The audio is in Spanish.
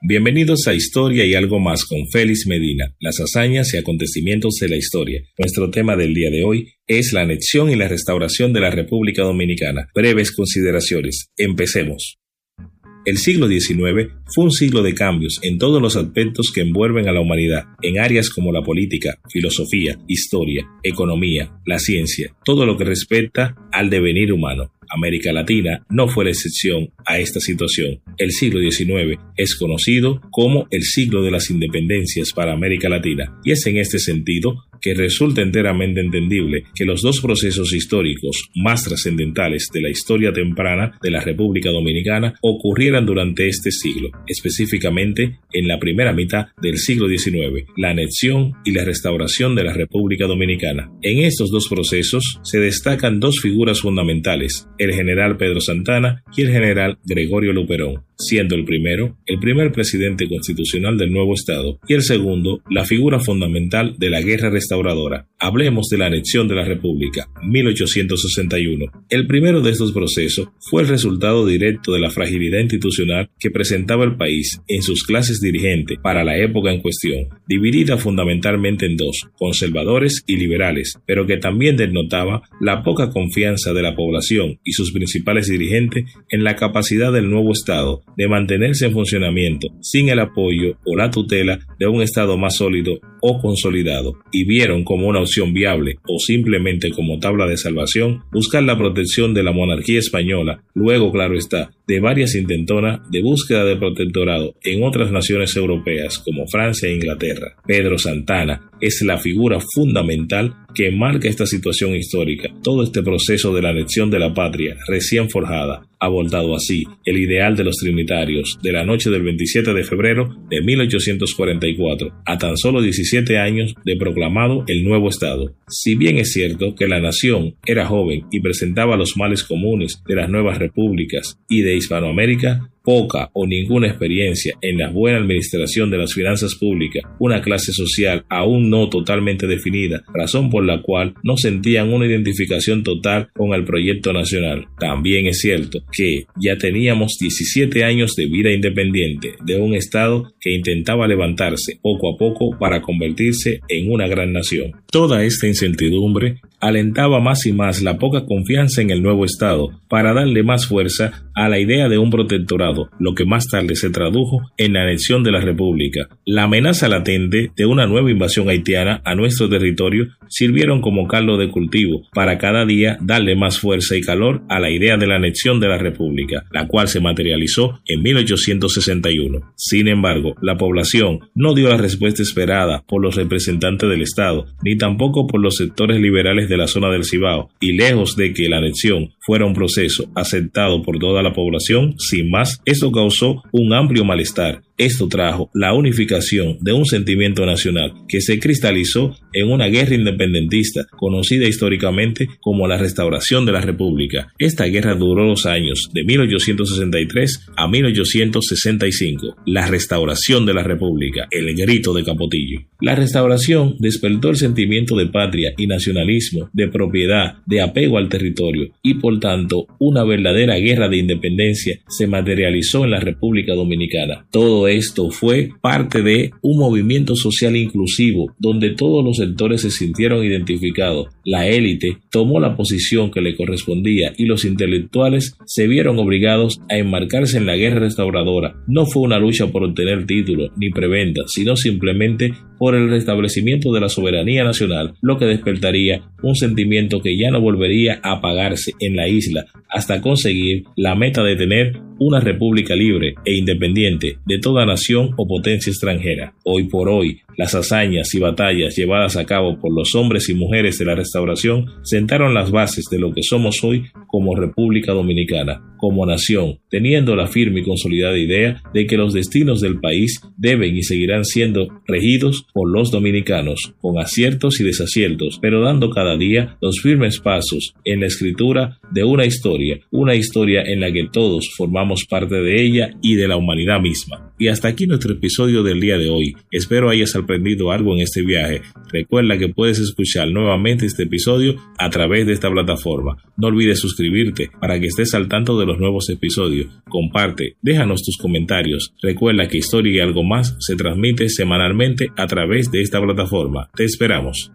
Bienvenidos a Historia y algo más con Félix Medina, las hazañas y acontecimientos de la historia. Nuestro tema del día de hoy es la anexión y la restauración de la República Dominicana. Breves consideraciones. Empecemos. El siglo XIX fue un siglo de cambios en todos los aspectos que envuelven a la humanidad, en áreas como la política, filosofía, historia, economía, la ciencia, todo lo que respecta al devenir humano. América Latina no fue la excepción a esta situación. El siglo XIX es conocido como el siglo de las independencias para América Latina y es en este sentido que resulta enteramente entendible que los dos procesos históricos más trascendentales de la historia temprana de la República Dominicana ocurrieran durante este siglo, específicamente en la primera mitad del siglo XIX, la anexión y la restauración de la República Dominicana. En estos dos procesos se destacan dos figuras fundamentales, el general Pedro Santana y el general Gregorio Luperón, siendo el primero el primer presidente constitucional del nuevo Estado y el segundo la figura fundamental de la guerra Hablemos de la anexión de la República, 1861. El primero de estos procesos fue el resultado directo de la fragilidad institucional que presentaba el país en sus clases dirigentes para la época en cuestión, dividida fundamentalmente en dos, conservadores y liberales, pero que también denotaba la poca confianza de la población y sus principales dirigentes en la capacidad del nuevo Estado de mantenerse en funcionamiento sin el apoyo o la tutela de un Estado más sólido o consolidado, y vieron como una opción viable o simplemente como tabla de salvación buscar la protección de la monarquía española, luego claro está, de varias intentonas de búsqueda de protectorado en otras naciones europeas como Francia e Inglaterra. Pedro Santana es la figura fundamental que marca esta situación histórica, todo este proceso de la anexión de la patria recién forjada, ha voltado así el ideal de los trinitarios de la noche del 27 de febrero de 1844 a tan solo 17 años de proclamado el nuevo Estado. Si bien es cierto que la nación era joven y presentaba los males comunes de las nuevas repúblicas y de Hispanoamérica, poca o ninguna experiencia en la buena administración de las finanzas públicas, una clase social aún no totalmente definida, razón por la cual no sentían una identificación total con el proyecto nacional. También es cierto que ya teníamos 17 años de vida independiente de un Estado que intentaba levantarse poco a poco para convertirse en una gran nación. Toda esta incertidumbre alentaba más y más la poca confianza en el nuevo Estado para darle más fuerza a la idea de un protectorado, lo que más tarde se tradujo en la anexión de la República. La amenaza latente de una nueva invasión haitiana a nuestro territorio sirvieron como caldo de cultivo para cada día darle más fuerza y calor a la idea de la anexión de la República, la cual se materializó en 1861. Sin embargo, la población no dio la respuesta esperada por los representantes del Estado, ni tampoco por los sectores liberales de la zona del Cibao, y lejos de que la anexión fuera un proceso aceptado por toda la población, sin más, esto causó un amplio malestar esto trajo la unificación de un sentimiento nacional que se cristalizó en una guerra independentista conocida históricamente como la restauración de la República. Esta guerra duró los años de 1863 a 1865. La restauración de la República, el grito de Capotillo. La restauración despertó el sentimiento de patria y nacionalismo, de propiedad, de apego al territorio y por tanto una verdadera guerra de independencia se materializó en la República Dominicana. Todo esto fue parte de un movimiento social inclusivo donde todos los sectores se sintieron identificados. La élite tomó la posición que le correspondía y los intelectuales se vieron obligados a enmarcarse en la guerra restauradora. No fue una lucha por obtener títulos ni preventa, sino simplemente por el restablecimiento de la soberanía nacional, lo que despertaría un sentimiento que ya no volvería a apagarse en la isla hasta conseguir la meta de tener una república libre e independiente de toda nación o potencia extranjera. Hoy por hoy, las hazañas y batallas llevadas a cabo por los hombres y mujeres de la restauración sentaron las bases de lo que somos hoy como República Dominicana, como nación, teniendo la firme y consolidada idea de que los destinos del país deben y seguirán siendo regidos por los dominicanos, con aciertos y desaciertos, pero dando cada día los firmes pasos en la escritura de una historia, una historia en la que todos formamos parte de ella y de la humanidad misma. Y hasta aquí nuestro episodio del día de hoy. Espero hayas aprendido algo en este viaje, recuerda que puedes escuchar nuevamente este episodio a través de esta plataforma. No olvides suscribirte para que estés al tanto de los nuevos episodios. Comparte, déjanos tus comentarios. Recuerda que Historia y algo más se transmite semanalmente a través de esta plataforma. Te esperamos.